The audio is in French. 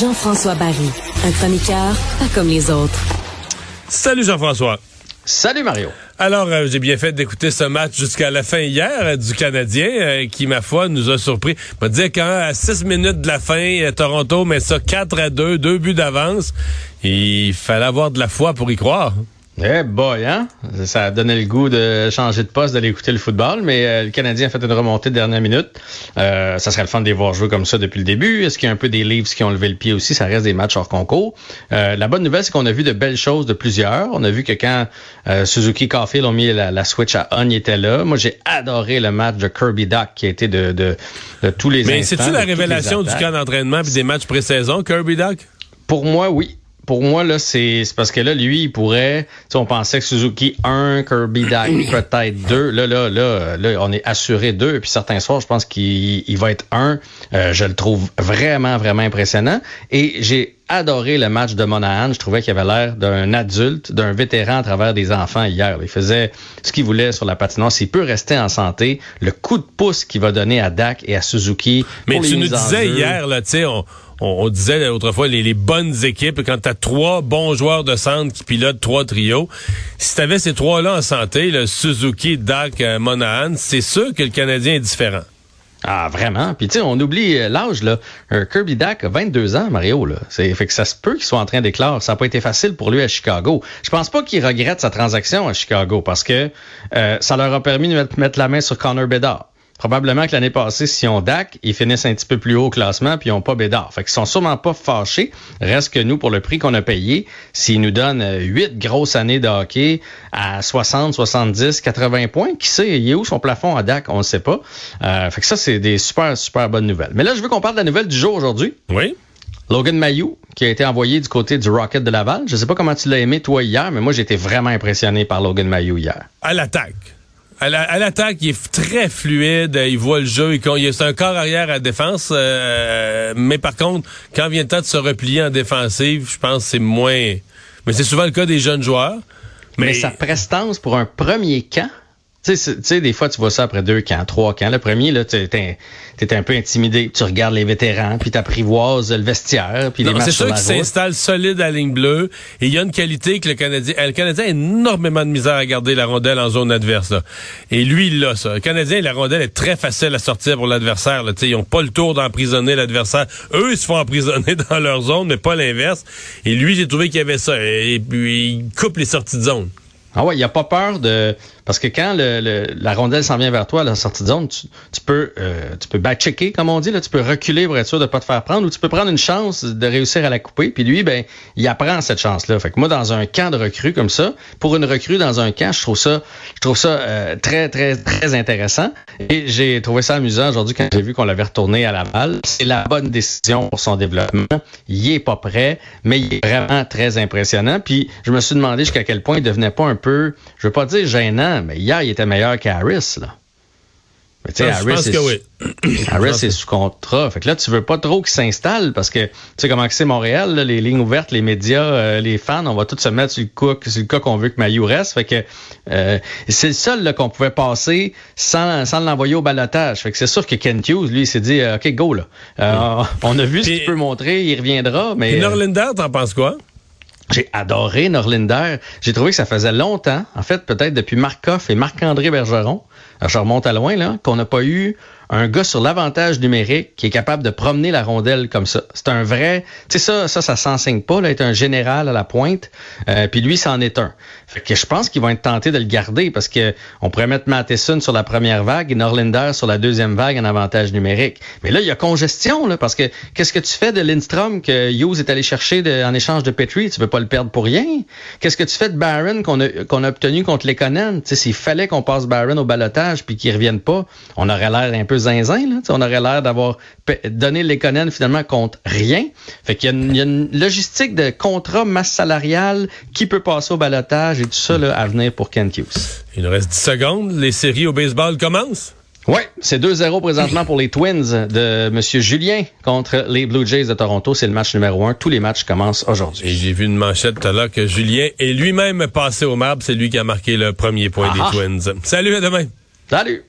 Jean-François Barry, un chroniqueur pas comme les autres. Salut Jean-François. Salut Mario. Alors, euh, j'ai bien fait d'écouter ce match jusqu'à la fin hier euh, du Canadien, euh, qui, ma foi, nous a surpris. On dire qu'à 6 minutes de la fin, Toronto met ça 4 à 2, deux buts d'avance. Il fallait avoir de la foi pour y croire. Eh boy, hein? Ça a donné le goût de changer de poste, d'aller écouter le football, mais euh, le Canadien a fait une remontée de dernière minute. Euh, ça serait le fun de les voir jouer comme ça depuis le début. Est-ce qu'il y a un peu des livres qui ont levé le pied aussi? Ça reste des matchs hors concours. Euh, la bonne nouvelle, c'est qu'on a vu de belles choses de plusieurs. On a vu que quand Suzuki Caulfield ont mis la, switch à on, il était là. Moi, j'ai adoré le match de Kirby Duck qui a été de, de, tous les Mais c'est-tu la révélation du camp d'entraînement et des matchs pré-saison, Kirby Duck? Pour moi, oui pour moi, là, c'est parce que là, lui, il pourrait. On pensait que Suzuki 1, Kirby Dak peut-être 2. Là, là, là, là, on est assuré 2. Puis certains soirs, je pense qu'il va être 1. Euh, je le trouve vraiment, vraiment impressionnant. Et j'ai adoré le match de Monahan. Je trouvais qu'il avait l'air d'un adulte, d'un vétéran à travers des enfants hier. Il faisait ce qu'il voulait sur la patinoire. S'il peut rester en santé, le coup de pouce qu'il va donner à Dak et à Suzuki. Mais tu nous disais hier, là, tu sais, on on, disait autrefois les, bonnes équipes, quand tu as trois bons joueurs de centre qui pilotent trois trios, si tu avais ces trois-là en santé, le Suzuki, Dak, euh, Monahan, c'est sûr que le Canadien est différent. Ah, vraiment? Puis, tu sais, on oublie euh, l'âge, là. Un Kirby Dak a 22 ans, Mario, là. C'est, fait que ça se peut qu'il soit en train d'éclore. Ça n'a pas été facile pour lui à Chicago. Je pense pas qu'il regrette sa transaction à Chicago parce que euh, ça leur a permis de mettre la main sur Connor Bedard. Probablement que l'année passée, si on DAC, ils finissent un petit peu plus haut au classement puis ils n'ont pas Bédard. Fait qu'ils sont sûrement pas fâchés. Reste que nous, pour le prix qu'on a payé, s'ils nous donnent euh, huit grosses années de hockey à 60, 70, 80 points, qui sait, il est où son plafond à DAC? On ne sait pas. Euh, fait que ça, c'est des super, super bonnes nouvelles. Mais là, je veux qu'on parle de la nouvelle du jour aujourd'hui. Oui. Logan Mayou, qui a été envoyé du côté du Rocket de Laval. Je sais pas comment tu l'as aimé, toi, hier, mais moi, j'ai été vraiment impressionné par Logan Mayou hier. À l'attaque. À l'attaque, il est très fluide, il voit le jeu, il, c'est un corps arrière à défense, euh, mais par contre, quand vient le temps de se replier en défensive, je pense que c'est moins... Mais c'est souvent le cas des jeunes joueurs. Mais, mais sa prestance pour un premier camp, tu sais, des fois, tu vois ça après deux camps, trois camps. Le premier, là, tu es, un peu intimidé. Tu regardes les vétérans, puis tu apprivoises le vestiaire, puis les C'est sûr qu'il s'installe solide à la ligne bleue. Et il y a une qualité que le Canadien... Le Canadien a énormément de misère à garder la rondelle en zone adverse. Et lui, il a ça. Le Canadien, la rondelle est très facile à sortir pour l'adversaire. Ils n'ont pas le tour d'emprisonner l'adversaire. Eux, ils se font emprisonner dans leur zone, mais pas l'inverse. Et lui, j'ai trouvé qu'il y avait ça. Et puis, il coupe les sorties de zone. Ah ouais, il a pas peur de parce que quand le, la rondelle s'en vient vers toi à la sortie de zone, tu, peux euh, tu peux back-checker comme on dit là, tu peux reculer pour être sûr de pas te faire prendre ou tu peux prendre une chance de réussir à la couper. Puis lui, ben il apprend cette chance-là. Fait que moi dans un camp de recrue comme ça, pour une recrue dans un camp, je trouve ça je trouve ça euh, très très très intéressant et j'ai trouvé ça amusant aujourd'hui quand j'ai vu qu'on l'avait retourné à Laval. C'est la bonne décision pour son développement. Il est pas prêt, mais il est vraiment très impressionnant. Puis je me suis demandé jusqu'à quel point il devenait pas un je veux pas dire gênant, mais hier, il était meilleur qu'Harris, là. Mais tu sais, ah, Harris, est, oui. Harris est sous contrat. Fait que là, tu veux pas trop qu'il s'installe parce que tu sais comment c'est Montréal, les lignes ouvertes, les médias, euh, les fans, on va tous se mettre sur le cas, sur le cas qu'on veut que Maillot reste. Fait que euh, c'est le seul qu'on pouvait passer sans, sans l'envoyer au balotage. Fait que c'est sûr que Ken Hughes, lui, il s'est dit OK, go là. Euh, on a vu ce qu'il peut montrer, il reviendra. Mais. Norlinder, t'en penses quoi? J'ai adoré Norlinder. J'ai trouvé que ça faisait longtemps, en fait, peut-être depuis Markov et Marc-André Bergeron, je remonte à loin, là, qu'on n'a pas eu un gars sur l'avantage numérique qui est capable de promener la rondelle comme ça. C'est un vrai, tu sais ça, ça, ça s'enseigne pas, là, être un général à la pointe. Euh, puis lui, c'en est un. Fait que je pense qu'ils vont être tentés de le garder parce que on pourrait mettre Matheson sur la première vague et Norlinder sur la deuxième vague en avantage numérique. Mais là, il y a congestion, là, parce que qu'est-ce que tu fais de Lindstrom que Hughes est allé chercher en échange de Petrie? Tu veux pas le perdre pour rien? Qu'est-ce que tu fais de Barron qu'on a, qu'on a obtenu contre les Conan? Tu sais, s'il fallait qu'on passe Barron au balotage puis qu'il revienne pas, on aurait l'air un peu zinzin. Là. On aurait l'air d'avoir donné l'économie finalement contre rien. Fait qu'il y, a une logistique de contrat, masse salariale, qui peut passer au balotage et tout ça là, à venir pour Kent Hughes. Il nous reste 10 secondes. Les séries au baseball commencent? Oui, c'est 2-0 présentement pour les Twins de M. Julien contre les Blue Jays de Toronto. C'est le match numéro un. Tous les matchs commencent aujourd'hui. Et j'ai vu une manchette tout à l'heure que Julien est lui-même passé au marbre. C'est lui qui a marqué le premier point des Twins. Salut, à demain. Salut.